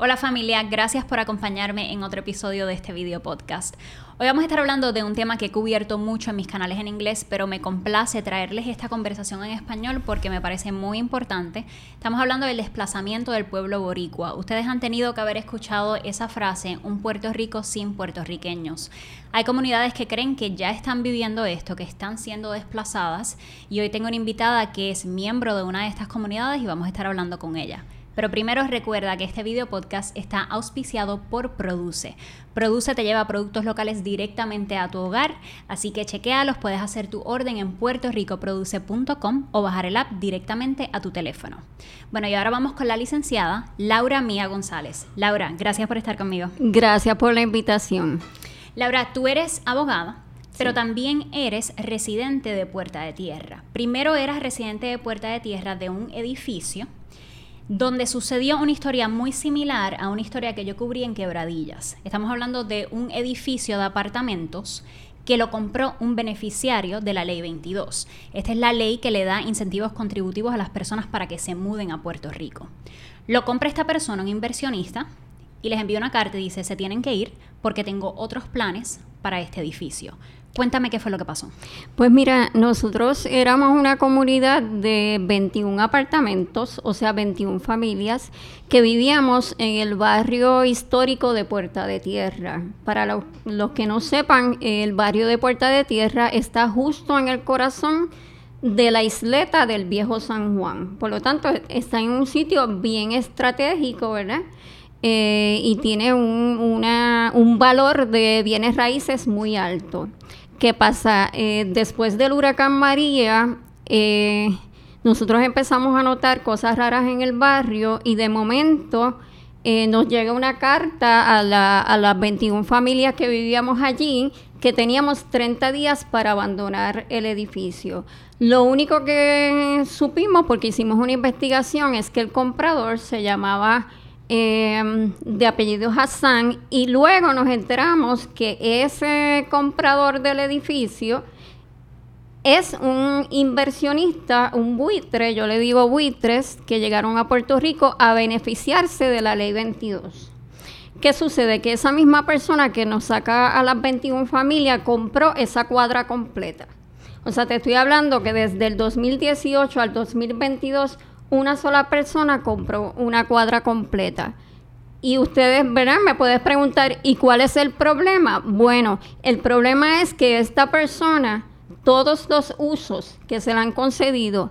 Hola familia, gracias por acompañarme en otro episodio de este video podcast. Hoy vamos a estar hablando de un tema que he cubierto mucho en mis canales en inglés, pero me complace traerles esta conversación en español porque me parece muy importante. Estamos hablando del desplazamiento del pueblo boricua. Ustedes han tenido que haber escuchado esa frase, un Puerto Rico sin puertorriqueños. Hay comunidades que creen que ya están viviendo esto, que están siendo desplazadas y hoy tengo una invitada que es miembro de una de estas comunidades y vamos a estar hablando con ella. Pero primero recuerda que este video podcast está auspiciado por Produce. Produce te lleva productos locales directamente a tu hogar, así que chequealos, puedes hacer tu orden en puertoricoproduce.com o bajar el app directamente a tu teléfono. Bueno, y ahora vamos con la licenciada Laura Mía González. Laura, gracias por estar conmigo. Gracias por la invitación. Laura, tú eres abogada, pero también eres residente de Puerta de Tierra. Primero eras residente de Puerta de Tierra de un edificio donde sucedió una historia muy similar a una historia que yo cubrí en Quebradillas. Estamos hablando de un edificio de apartamentos que lo compró un beneficiario de la ley 22. Esta es la ley que le da incentivos contributivos a las personas para que se muden a Puerto Rico. Lo compra esta persona, un inversionista, y les envía una carta y dice, se tienen que ir porque tengo otros planes para este edificio. Cuéntame qué fue lo que pasó. Pues mira, nosotros éramos una comunidad de 21 apartamentos, o sea, 21 familias, que vivíamos en el barrio histórico de Puerta de Tierra. Para los, que no sepan, el barrio de Puerta de Tierra está justo en el corazón de la isleta del viejo San Juan. Por lo tanto, está en un sitio bien estratégico, ¿verdad? Eh, y tiene un, un valor de bienes raíces muy alto. ¿Qué pasa? Eh, después del huracán María, eh, nosotros empezamos a notar cosas raras en el barrio y de momento nos llega una carta a, las 21 familias que vivíamos allí que teníamos 30 días para abandonar el edificio. Lo único que supimos, porque hicimos una investigación, es que el comprador se llamaba Em, de apellido Hassan y luego nos enteramos que ese comprador del edificio es un inversionista, un buitre, yo le digo buitres, que llegaron a Puerto Rico a beneficiarse de la ley 22. ¿Qué sucede? Que esa misma persona que nos saca a las 21 familias compró esa cuadra completa. O sea, te estoy hablando que desde el 2018 al 2022 una sola persona compró una cuadra completa. Y ustedes verán, me puedes preguntar, ¿y cuál es el problema? Bueno, el problema es que esta persona, todos los usos que se le han concedido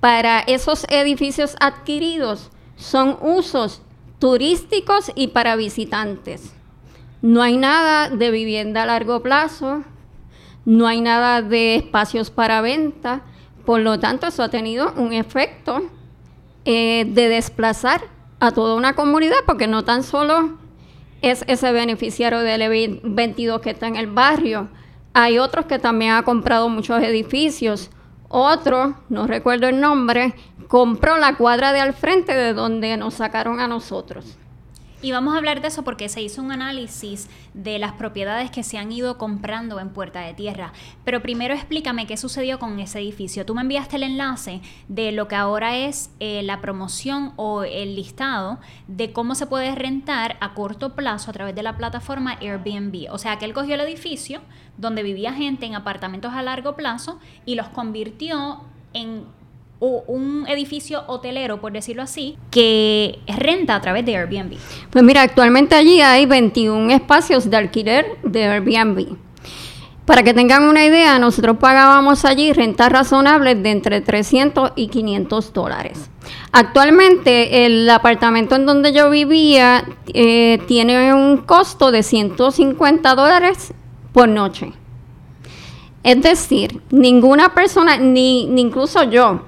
para esos edificios adquiridos son usos turísticos y para visitantes. No hay nada de vivienda a largo plazo, no hay nada de espacios para venta, por lo tanto eso ha tenido un efecto eh, de desplazar a toda una comunidad, porque no tan solo es ese beneficiario del 22 que está en el barrio, hay otros que también han comprado muchos edificios. Otro, no recuerdo el nombre, compró la cuadra de al frente de donde nos sacaron a nosotros. Y vamos a hablar de eso porque se hizo un análisis de las propiedades que se han ido comprando en Puerta de Tierra. Pero primero explícame qué sucedió con ese edificio. Tú me enviaste el enlace de lo que ahora es eh, la promoción o el listado de cómo se puede rentar a corto plazo a través de la plataforma Airbnb. O sea que él cogió el edificio donde vivía gente en apartamentos a largo plazo y los convirtió en un edificio hotelero, por decirlo así, que renta a través de Airbnb. Pues mira, actualmente allí hay 21 espacios de alquiler de Airbnb. Para que tengan una idea, nosotros pagábamos allí rentas razonables de entre 300 y 500 dólares. Actualmente el apartamento en donde yo vivía eh, tiene un costo de 150 dólares por noche. Es decir, ninguna persona, ni, ni incluso yo,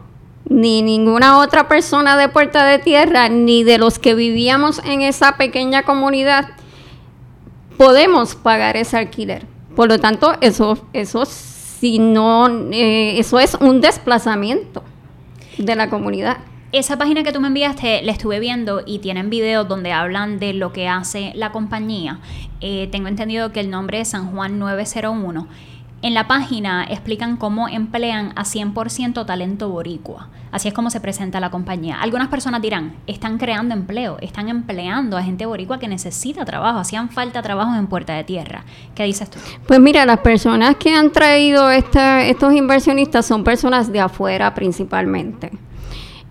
ni ninguna otra persona de Puerta de Tierra, ni de los que vivíamos en esa pequeña comunidad, podemos pagar ese alquiler. Por lo tanto, eso, eso, si no, eh, eso es un desplazamiento de la comunidad. Esa página que tú me enviaste la estuve viendo y tienen videos donde hablan de lo que hace la compañía. Eh, tengo entendido que el nombre es San Juan 901 En la página explican cómo emplean a 100% talento boricua. Así es como se presenta la compañía. Algunas personas dirán, están creando empleo, están empleando a gente boricua que necesita trabajo, hacían falta trabajo en Puerta de Tierra. ¿Qué dices tú? Pues mira, las personas que han traído estos inversionistas son personas de afuera principalmente.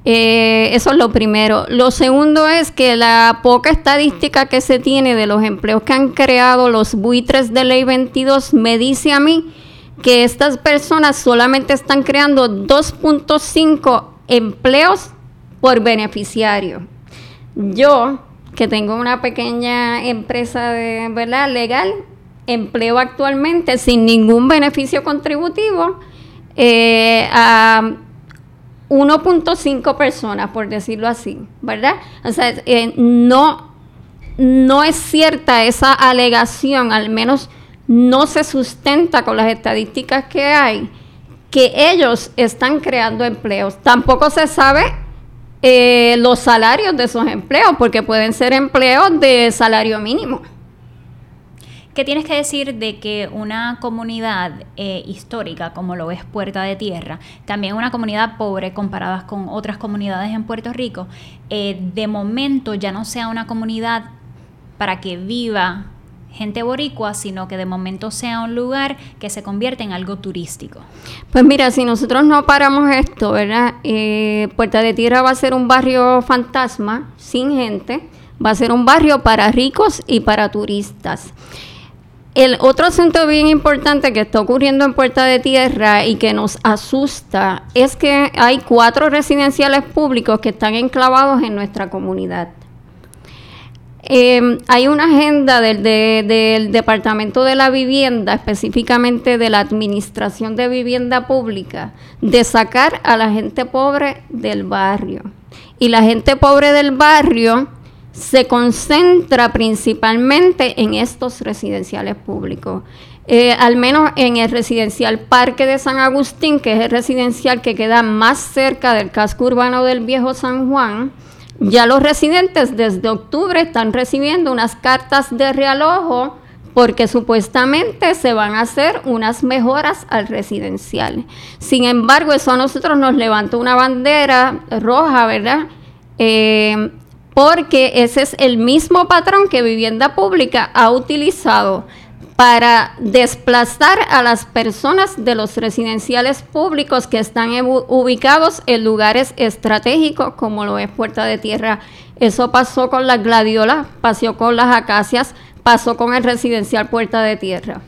Eh, eso es lo primero. Lo segundo es que la poca estadística que se tiene de los empleos que han creado los buitres de ley 22 me dice a mí que estas personas solamente están creando 2.5 empleos por beneficiario. Yo, que tengo una pequeña empresa verdad legal, empleo actualmente sin ningún beneficio contributivo eh, a 1.5 personas, por decirlo así, ¿verdad? O sea, eh, no, no es cierta esa alegación, al menos no se sustenta con las estadísticas que hay, que ellos están creando empleos. Tampoco se sabe eh, los salarios de esos empleos, porque pueden ser empleos de salario mínimo. ¿Qué tienes que decir de que una comunidad eh, histórica como lo es Puerta de Tierra, también una comunidad pobre comparadas con otras comunidades en Puerto Rico, eh, de momento ya no sea una comunidad para que viva gente boricua, sino que de momento sea un lugar que se convierte en algo turístico. Pues mira, si nosotros no paramos esto, ¿verdad? Eh, Puerta de Tierra va a ser un barrio fantasma, sin gente, va a ser un barrio para ricos y para turistas. El otro asunto bien importante que está ocurriendo en Puerta de Tierra y que nos asusta es que hay cuatro residenciales públicos que están enclavados en nuestra comunidad. Em, hay una agenda del, Departamento de la Vivienda, específicamente de la Administración de Vivienda Pública, de sacar a la gente pobre del barrio. Y la gente pobre del barrio se concentra principalmente en estos residenciales públicos. Eh, al menos en el residencial Parque de San Agustín, que es el residencial que queda más cerca del casco urbano del viejo San Juan, ya los residentes desde octubre están recibiendo unas cartas de realojo porque supuestamente se van a hacer unas mejoras al residencial. Sin embargo, eso a nosotros nos levantó una bandera roja, ¿verdad? Eh, porque ese es el mismo patrón que Vivienda Pública ha utilizado para desplazar a las personas de los residenciales públicos que están ubicados en lugares estratégicos como lo es Puerta de Tierra. Eso pasó con las gladiolas, pasó con las acacias, pasó con el residencial Puerta de Tierra.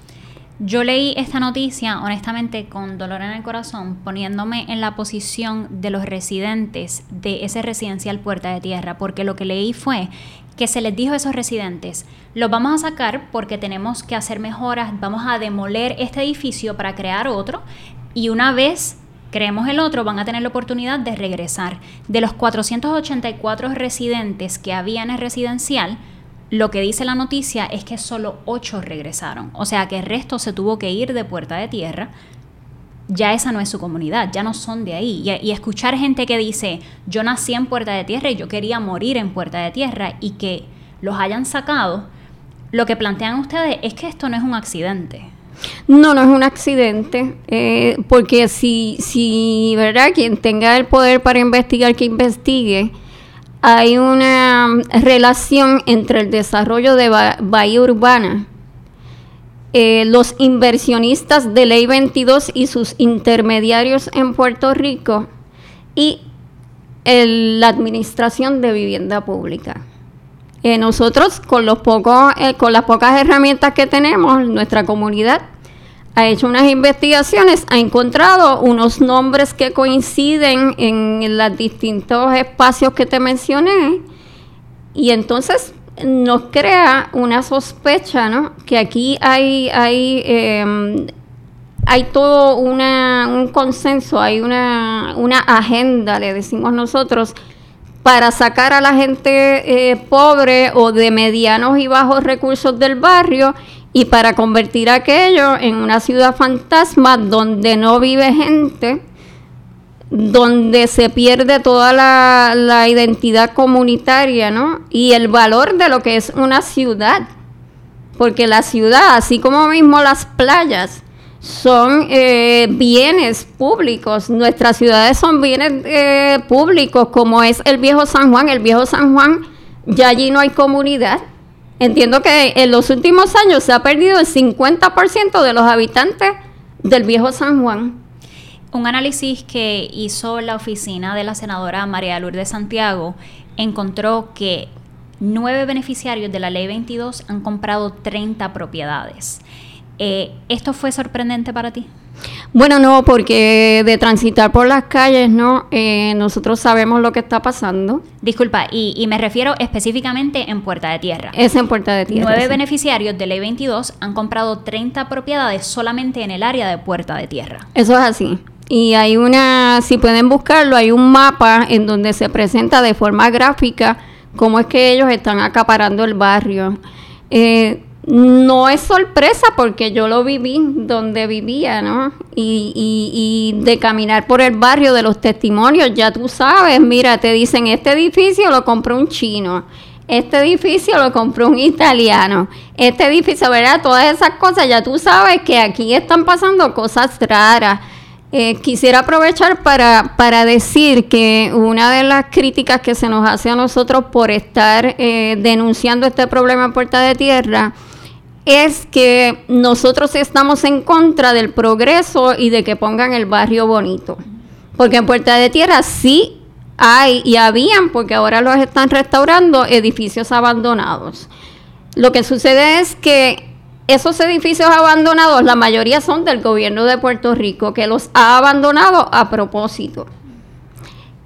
Yo leí esta noticia, honestamente, con dolor en el corazón, poniéndome en la posición de los residentes de ese residencial Puerta de Tierra, porque lo que leí fue que se les dijo a esos residentes, los vamos a sacar porque tenemos que hacer mejoras, vamos a demoler este edificio para crear otro, y una vez creemos el otro, van a tener la oportunidad de regresar. De los 484 residentes que había en el residencial, lo que dice la noticia es que solo ocho regresaron, o sea que el resto se tuvo que ir de Puerta de Tierra. Ya esa no es su comunidad, ya no son de ahí. Y, escuchar gente que dice, yo nací en Puerta de Tierra y yo quería morir en Puerta de Tierra y que los hayan sacado, lo que plantean ustedes es que esto no es un accidente. No, no es un accidente, eh, porque si, si, ¿verdad? Quien tenga el poder para investigar, que investigue, hay una relación entre el desarrollo de Bahía Urbana, eh, los inversionistas de Ley 22 y sus intermediarios en Puerto Rico y la administración de vivienda pública. Eh, nosotros con los pocos, eh, con las pocas herramientas que tenemos, nuestra comunidad ha hecho unas investigaciones, ha encontrado unos nombres que coinciden en los distintos espacios que te mencioné y entonces nos crea una sospecha, ¿no? Que aquí hay, hay, em, hay todo un consenso, hay una, una agenda, le decimos nosotros, para sacar a la gente eh, pobre o de medianos y bajos recursos del barrio y para convertir aquello en una ciudad fantasma donde no vive gente, donde se pierde toda la, identidad comunitaria, ¿no? Y el valor de lo que es una ciudad. Porque la ciudad, así como mismo las playas, son eh, bienes públicos. Nuestras ciudades son bienes eh, públicos, como es el viejo San Juan. El viejo San Juan, ya allí no hay comunidad. Entiendo que en los últimos años se ha perdido el 50% de los habitantes del viejo San Juan. Un análisis que hizo la oficina de la senadora María Lourdes Santiago encontró que nueve beneficiarios de la ley 22 han comprado 30 propiedades. Eh, ¿Esto fue sorprendente para ti? Bueno, no, porque de transitar por las calles, ¿no? Eh, nosotros sabemos lo que está pasando. Disculpa, y, me refiero específicamente en Puerta de Tierra. Es en Puerta de Tierra. Nueve beneficiarios de Ley 22 han comprado 30 propiedades solamente en el área de Puerta de Tierra. Eso es así. Y hay una, si pueden buscarlo, hay un mapa en donde se presenta de forma gráfica cómo es que ellos están acaparando el barrio. Eh, no es sorpresa porque yo lo viví donde vivía, ¿no? Y, y, de caminar por el barrio de los testimonios, ya tú sabes, mira, te dicen, este edificio lo compró un chino, este edificio lo compró un italiano, este edificio, ¿verdad? Todas esas cosas, ya tú sabes que aquí están pasando cosas raras. Eh, quisiera aprovechar para, para, decir que una de las críticas que se nos hace a nosotros por estar eh, denunciando este problema en Puerta de Tierra es que nosotros estamos en contra del progreso y de que pongan el barrio bonito. Porque en Puerta de Tierra sí hay y habían, porque ahora los están restaurando, edificios abandonados. Lo que sucede es que esos edificios abandonados, la mayoría son del gobierno de Puerto Rico, que los ha abandonado a propósito.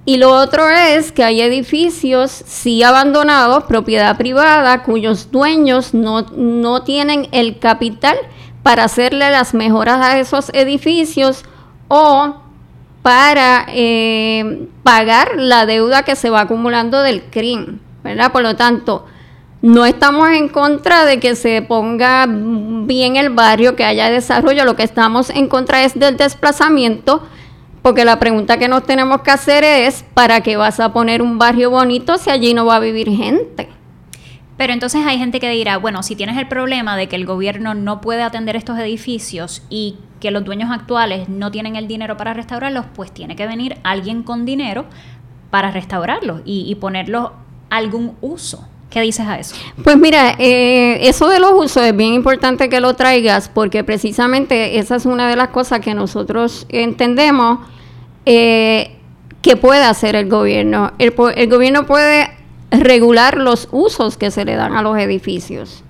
Y lo otro es que hay edificios sí abandonados, propiedad privada, cuyos dueños no, tienen el capital para hacerle las mejoras a esos edificios o para eh, pagar la deuda que se va acumulando del crimen, ¿verdad? Por lo tanto, no estamos en contra de que se ponga bien el barrio, que haya desarrollo, lo que estamos en contra es del desplazamiento porque la pregunta que nos tenemos que hacer es, ¿para qué vas a poner un barrio bonito si allí no va a vivir gente? Pero entonces hay gente que dirá, bueno, si tienes el problema de que el gobierno no puede atender estos edificios y que los dueños actuales no tienen el dinero para restaurarlos, pues tiene que venir alguien con dinero para restaurarlos y, y ponerlos algún uso. ¿Qué dices a eso? Pues mira, eh, eso de los usos es bien importante que lo traigas porque precisamente esa es una de las cosas que nosotros entendemos eh, que puede hacer el gobierno. El, el gobierno puede regular los usos que se le dan a los edificios.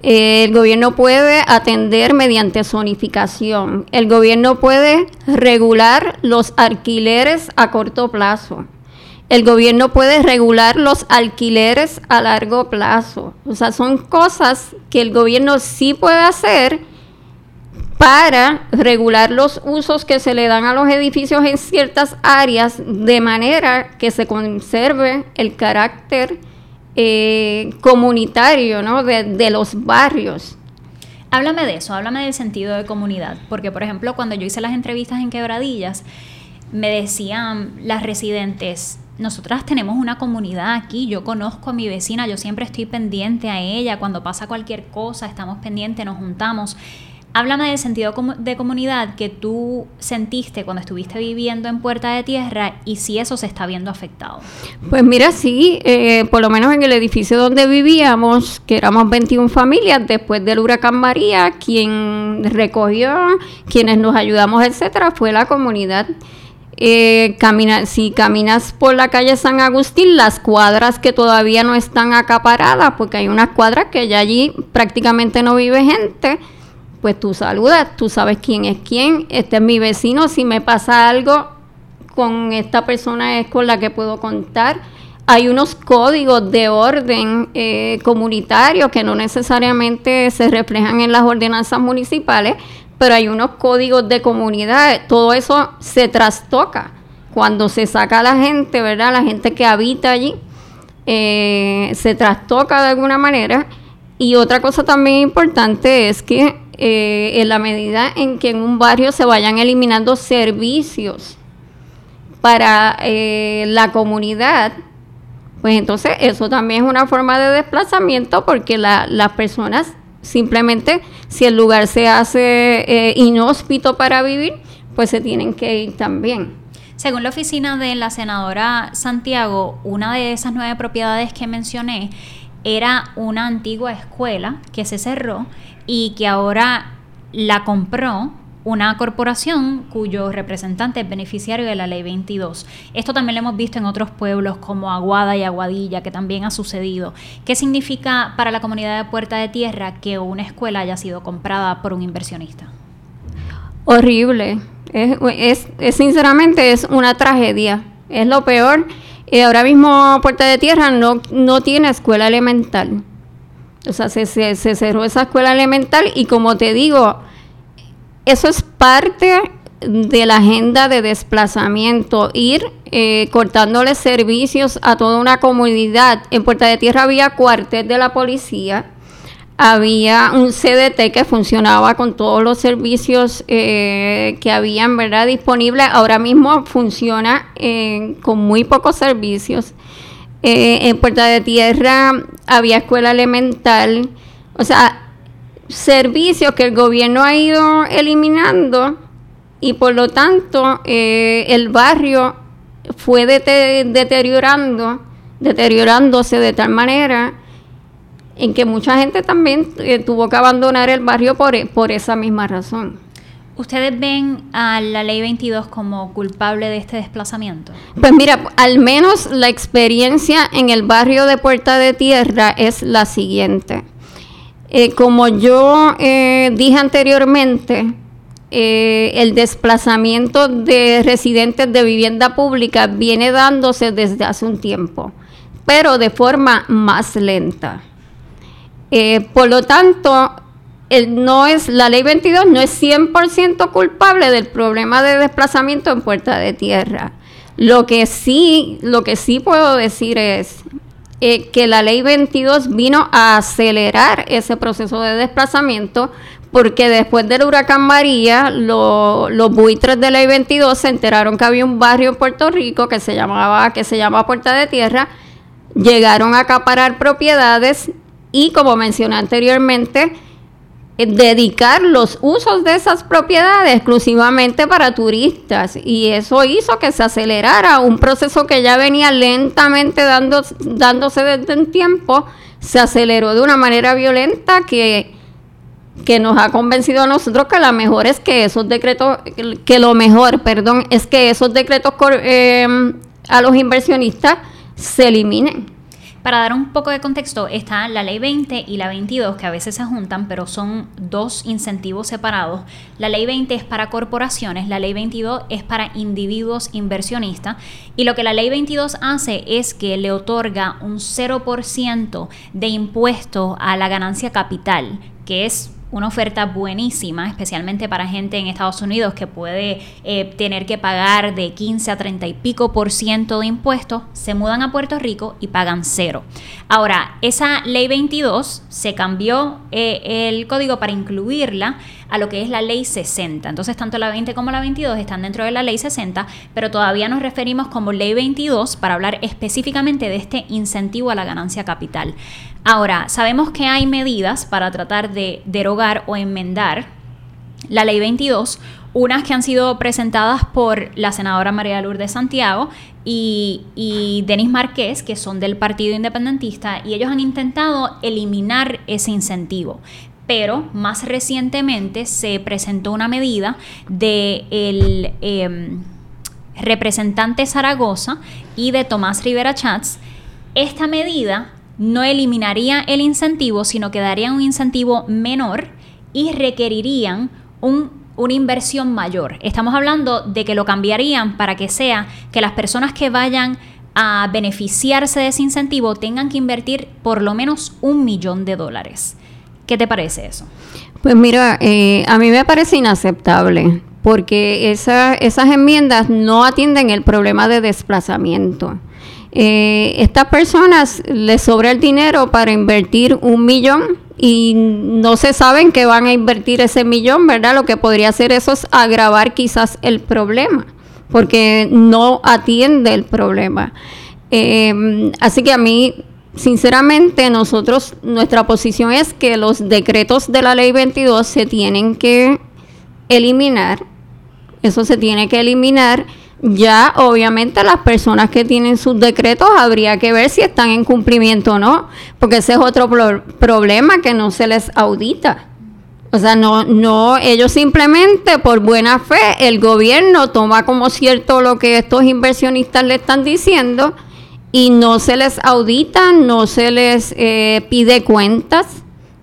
El gobierno puede atender mediante zonificación. El gobierno puede regular los alquileres a corto plazo. El gobierno puede regular los alquileres a largo plazo. O sea, son cosas que el gobierno sí puede hacer para regular los usos que se le dan a los edificios en ciertas áreas de manera que se conserve el carácter eh, comunitario ¿no? de, de los barrios. Háblame de eso, háblame del sentido de comunidad, porque por ejemplo cuando yo hice las entrevistas en Quebradillas, me decían las residentes, nosotras tenemos una comunidad aquí, yo conozco a mi vecina, yo siempre estoy pendiente a ella, cuando pasa cualquier cosa, estamos pendientes, nos juntamos. Háblame del sentido de comunidad que tú sentiste cuando estuviste viviendo en Puerta de Tierra y si eso se está viendo afectado. Pues mira, sí, eh, por lo menos en el edificio donde vivíamos, que éramos 21 familias, después del huracán María, quien recogió, quienes nos ayudamos, etcétera, fue la comunidad. Eh, camina, si caminas por la calle San Agustín, las cuadras que todavía no están acaparadas, porque hay unas cuadras que ya allí prácticamente no vive gente, pues tú saludas, tú sabes quién es quién, este es mi vecino, si me pasa algo con esta persona es con la que puedo contar. Hay unos códigos de orden eh, comunitario que no necesariamente se reflejan en las ordenanzas municipales, pero hay unos códigos de comunidad, todo eso se trastoca cuando se saca la gente, ¿verdad? La gente que habita allí, eh, se trastoca de alguna manera. Y otra cosa también importante es que eh, en la medida en que en un barrio se vayan eliminando servicios para eh, la comunidad, pues entonces eso también es una forma de desplazamiento porque las personas Simplemente, si el lugar se hace eh, inhóspito para vivir, pues se tienen que ir también. Según la oficina de la senadora Santiago, una de esas nueve propiedades que mencioné era una antigua escuela que se cerró y que ahora la compró una corporación cuyo representante es beneficiario de la ley 22. Esto también lo hemos visto en otros pueblos como Aguada y Aguadilla, que también ha sucedido. ¿Qué significa para la comunidad de Puerta de Tierra que una escuela haya sido comprada por un inversionista? Horrible. Es, sinceramente es una tragedia. Es lo peor. y ahora mismo Puerta de Tierra no, no tiene escuela elemental. O sea, se, se, se cerró esa escuela elemental y como te digo, eso es parte de la agenda de desplazamiento, ir eh, cortándole servicios a toda una comunidad. En Puerta de Tierra había cuartel de la policía, había un CDT que funcionaba con todos los servicios eh, que habían ¿verdad? disponibles. Ahora mismo funciona eh, con muy pocos servicios. en Puerta de Tierra había escuela elemental. O sea, servicios que el gobierno ha ido eliminando y por lo tanto eh, el barrio fue deteriorando, deteriorándose de tal manera en que mucha gente también eh, tuvo que abandonar el barrio por, por esa misma razón. ¿Ustedes ven a la ley 22 como culpable de este desplazamiento? Pues mira, al menos la experiencia en el barrio de Puerta de Tierra es la siguiente. Eh, como yo eh, dije anteriormente, eh, el desplazamiento de residentes de vivienda pública viene dándose desde hace un tiempo, pero de forma más lenta. por lo tanto, no es, la ley 22 no es 100% culpable del problema de desplazamiento en Puerta de Tierra. Lo que sí, lo que sí puedo decir es eh, que la ley 22 vino a acelerar ese proceso de desplazamiento porque después del huracán María, los buitres de la ley 22 se enteraron que había un barrio en Puerto Rico que se llamaba, que se llama Puerta de Tierra, llegaron a acaparar propiedades y como mencioné anteriormente, dedicar los usos de esas propiedades exclusivamente para turistas y eso hizo que se acelerara un proceso que ya venía lentamente dando, dándose desde un tiempo, se aceleró de una manera violenta que, que nos ha convencido a nosotros que la mejor es que esos decretos, que lo mejor, perdón, es que esos decretos eh, a los inversionistas se eliminen. Para dar un poco de contexto, está la ley 20 y la 22, que a veces se juntan, pero son dos incentivos separados. La ley 20 es para corporaciones, la ley 22 es para individuos inversionistas. Y lo que la ley 22 hace es que le otorga un 0% de impuesto a la ganancia capital, que es una oferta buenísima, especialmente para gente en Estados Unidos que puede eh, tener que pagar de 15 a 30 y pico por ciento de impuestos, se mudan a Puerto Rico y pagan cero. Ahora, esa ley 22 se cambió eh, el código para incluirla a lo que es la ley 60. Entonces, tanto la 20 como la 22 están dentro de la ley 60, pero todavía nos referimos como ley 22 para hablar específicamente de este incentivo a la ganancia capital. Ahora, sabemos que hay medidas para tratar de derogar o enmendar la ley 22, unas que han sido presentadas por la senadora María Lourdes Santiago y, Denis Marqués, que son del Partido Independentista, y ellos han intentado eliminar ese incentivo pero más recientemente se presentó una medida de el em, representante Zaragoza y de Tomás Rivera Chats. Esta medida no eliminaría el incentivo, sino que daría un incentivo menor y requerirían una inversión mayor. Estamos hablando de que lo cambiarían para que sea que las personas que vayan a beneficiarse de ese incentivo tengan que invertir por lo menos un millón de dólares. ¿Qué te parece eso? Pues mira, eh, a mí me parece inaceptable porque esas enmiendas no atienden el problema de desplazamiento. Eh, estas personas les sobra el dinero para invertir un millón y no se saben que van a invertir ese millón, ¿verdad? Lo que podría hacer eso es agravar quizás el problema, porque no atiende el problema. Eh, así que a mí sinceramente nosotros, nuestra posición es que los decretos de la ley 22 se tienen que eliminar, eso se tiene que eliminar. Ya obviamente las personas que tienen sus decretos habría que ver si están en cumplimiento o no, porque ese es otro problema que no se les audita. O sea, no, no, ellos simplemente por buena fe, el gobierno toma como cierto lo que estos inversionistas le están diciendo y no se les audita, no se les eh, pide cuentas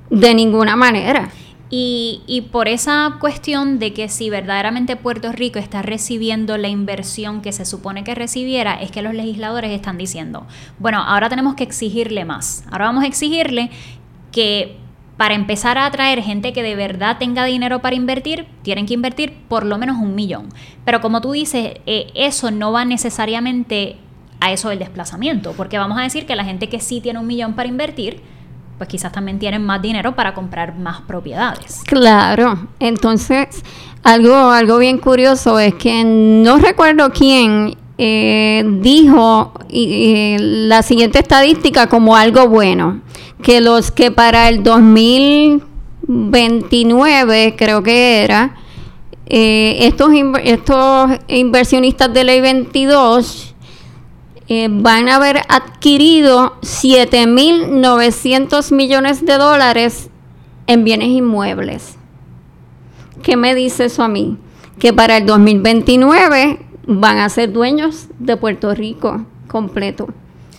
de ninguna manera. Y, y, por esa cuestión de que si verdaderamente Puerto Rico está recibiendo la inversión que se supone que recibiera, es que los legisladores están diciendo, bueno, ahora tenemos que exigirle más. Ahora vamos a exigirle que para empezar a atraer gente que de verdad tenga dinero para invertir, tienen que invertir por lo menos un millón. Pero como tú dices, eh, eso no va necesariamente a eso del desplazamiento, porque vamos a decir que la gente que sí tiene un millón para invertir, pues quizás también tienen más dinero para comprar más propiedades. Claro, entonces algo, algo bien curioso es que no recuerdo quién eh, dijo la siguiente estadística como algo bueno que los que para el 2029, creo que era, eh, estos, estos inversionistas de ley 22 eh, van a haber adquirido 7.900 millones de dólares en bienes inmuebles. ¿Qué me dice eso a mí? Que para el 2029 van a ser dueños de Puerto Rico completo.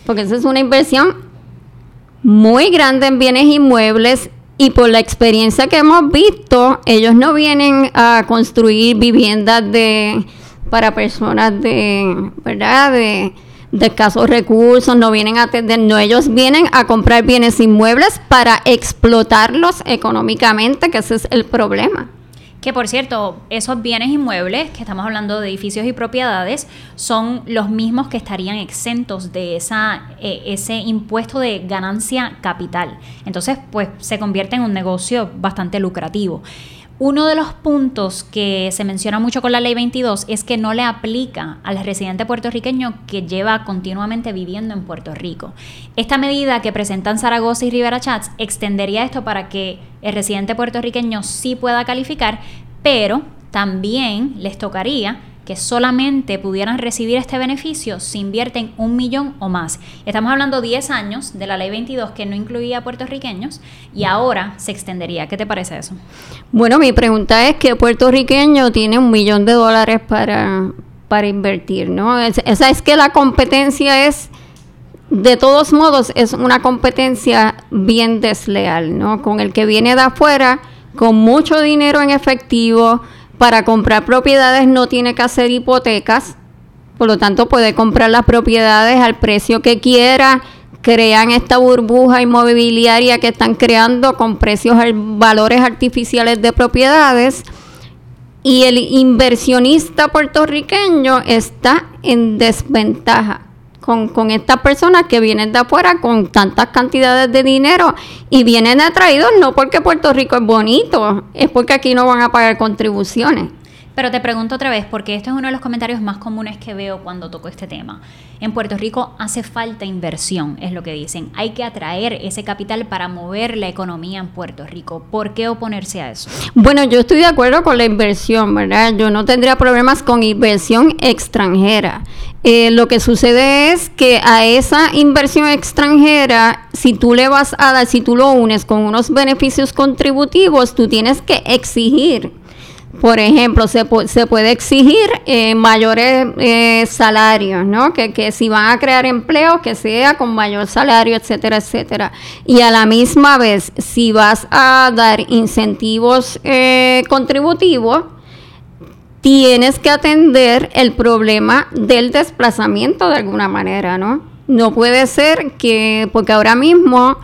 Porque esa es una inversión muy grande en bienes inmuebles y por la experiencia que hemos visto, ellos no vienen a construir viviendas de para personas de, ¿verdad? De, de escasos recursos, no vienen a atender, no, ellos vienen a comprar bienes inmuebles para explotarlos económicamente, que ese es el problema. Que por cierto, esos bienes inmuebles, que estamos hablando de edificios y propiedades, son los mismos que estarían exentos de esa, eh, ese impuesto de ganancia capital. Entonces, pues se convierte en un negocio bastante lucrativo. Uno de los puntos que se menciona mucho con la ley 22 es que no le aplica al residente puertorriqueño que lleva continuamente viviendo en Puerto Rico. Esta medida que presentan Zaragoza y Rivera Chats extendería esto para que el residente puertorriqueño sí pueda calificar, pero también les tocaría que solamente pudieran recibir este beneficio si invierten un millón o más. Estamos hablando 10 años de la ley 22 que no incluía a puertorriqueños y ahora se extendería. ¿Qué te parece eso? Bueno, mi pregunta es que puertorriqueño tiene un millón de dólares para, para invertir, ¿no? Esa es que la competencia es de todos modos es una competencia bien desleal, ¿no? Con el que viene de afuera, con mucho dinero en efectivo, para comprar propiedades no tiene que hacer hipotecas, por lo tanto puede comprar las propiedades al precio que quiera, crean esta burbuja inmobiliaria que están creando con precios, valores artificiales de propiedades. Y el inversionista puertorriqueño está en desventaja con, con estas personas que vienen de afuera con tantas cantidades de dinero y vienen atraídos no porque Puerto Rico es bonito, es porque aquí no van a pagar contribuciones. Pero te pregunto otra vez, porque este es uno de los comentarios más comunes que veo cuando toco este tema. En Puerto Rico hace falta inversión, es lo que dicen. Hay que atraer ese capital para mover la economía en Puerto Rico. ¿Por qué oponerse a eso? Bueno, yo estoy de acuerdo con la inversión, ¿verdad? Yo no tendría problemas con inversión extranjera. Eh, lo que sucede es que a esa inversión extranjera, si tú le vas a dar, si tú lo unes con unos beneficios contributivos, tú tienes que exigir por ejemplo, se, puede exigir eh, mayores eh, salarios, ¿no? Que, que, si van a crear empleo, que sea con mayor salario, etcétera, etcétera. Y a la misma vez, si vas a dar incentivos eh, contributivos, tienes que atender el problema del desplazamiento de alguna manera, ¿no? No puede ser que, porque ahora mismo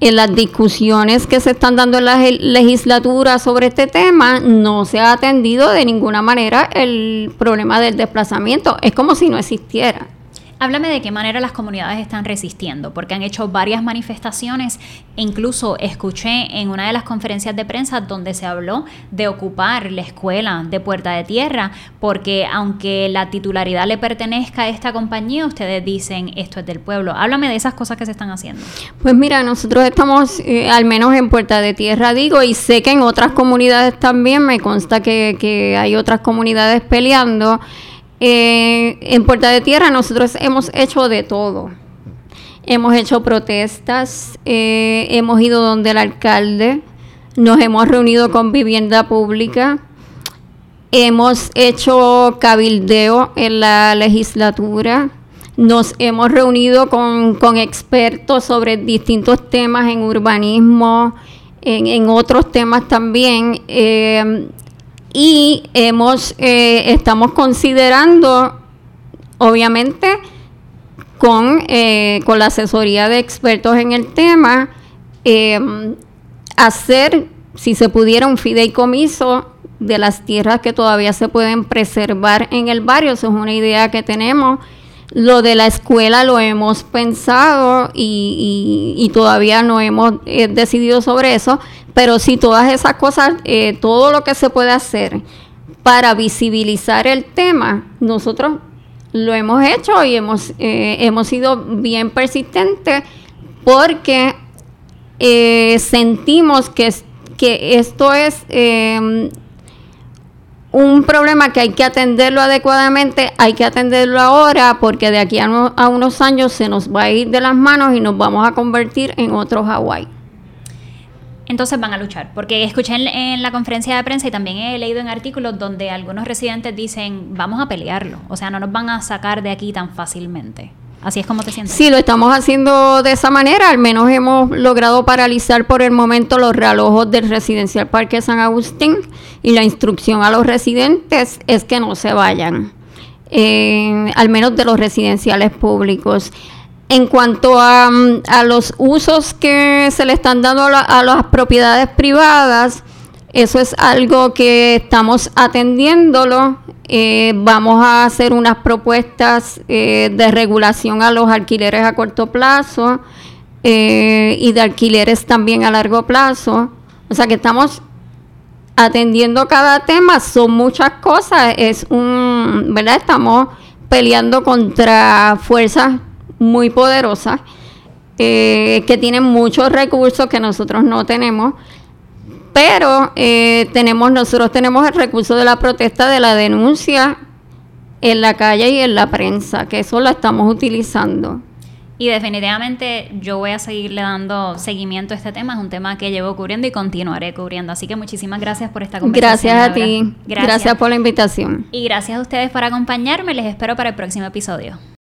en las discusiones que se están dando en la legislatura sobre este tema, no se ha atendido de ninguna manera el problema del desplazamiento. Es como si no existiera. Háblame de qué manera las comunidades están resistiendo, porque han hecho varias manifestaciones e incluso escuché en una de las conferencias de prensa donde se habló de ocupar la escuela de Puerta de Tierra, porque aunque la titularidad le pertenezca a esta compañía, ustedes dicen esto es del pueblo. Háblame de esas cosas que se están haciendo. Pues mira, nosotros estamos, eh, al menos en Puerta de Tierra, digo, y sé que en otras comunidades también, me consta que, que hay otras comunidades peleando. Eh, en Puerta de Tierra nosotros hemos hecho de todo. Hemos hecho protestas, eh, hemos ido donde el alcalde, nos hemos reunido con vivienda pública, hemos hecho cabildeo en la legislatura, nos hemos reunido con, expertos sobre distintos temas en urbanismo, en, otros temas también. Eh, y hemos eh, estamos considerando obviamente con, eh, con la asesoría de expertos en el tema em, hacer si se pudiera un fideicomiso de las tierras que todavía se pueden preservar en el barrio, eso es una idea que tenemos. Lo de la escuela lo hemos pensado y, todavía no hemos eh, decidido sobre eso, pero si todas esas cosas, eh, todo lo que se puede hacer para visibilizar el tema, nosotros lo hemos hecho y hemos, eh, hemos sido bien persistentes porque eh, sentimos que, que esto es un problema que hay que atenderlo adecuadamente, hay que atenderlo ahora porque de aquí a, a, unos años se nos va a ir de las manos y nos vamos a convertir en otro Hawái entonces van a luchar. Porque escuché en, la conferencia de prensa y también he leído en artículos donde algunos residentes dicen, vamos a pelearlo, o sea, no nos van a sacar de aquí tan fácilmente. Así es como te sientes. Sí, lo estamos haciendo de esa manera. Al menos hemos logrado paralizar por el momento los realojos del residencial Parque San Agustín y la instrucción a los residentes es que no se vayan, eh, al menos de los residenciales públicos. En cuanto a, mm, los usos que se le están dando a, las propiedades privadas, eso es algo que estamos atendiéndolo. Eh, vamos a hacer unas propuestas eh, de regulación a los alquileres a corto plazo eh, y de alquileres también a largo plazo. O sea que estamos atendiendo cada tema, son muchas cosas, es un, ¿verdad? Estamos peleando contra fuerzas muy poderosa eh, que tienen muchos recursos que nosotros no tenemos, pero eh, tenemos, nosotros tenemos el recurso de la protesta, de la denuncia en la calle y en la prensa, que eso lo estamos utilizando. Y definitivamente yo voy a seguirle dando seguimiento a este tema. Es un tema que llevo cubriendo y continuaré cubriendo. Así que muchísimas gracias por esta conversación. Gracias a ti. gracias por la invitación. Y gracias a ustedes por acompañarme. Les espero para el próximo episodio.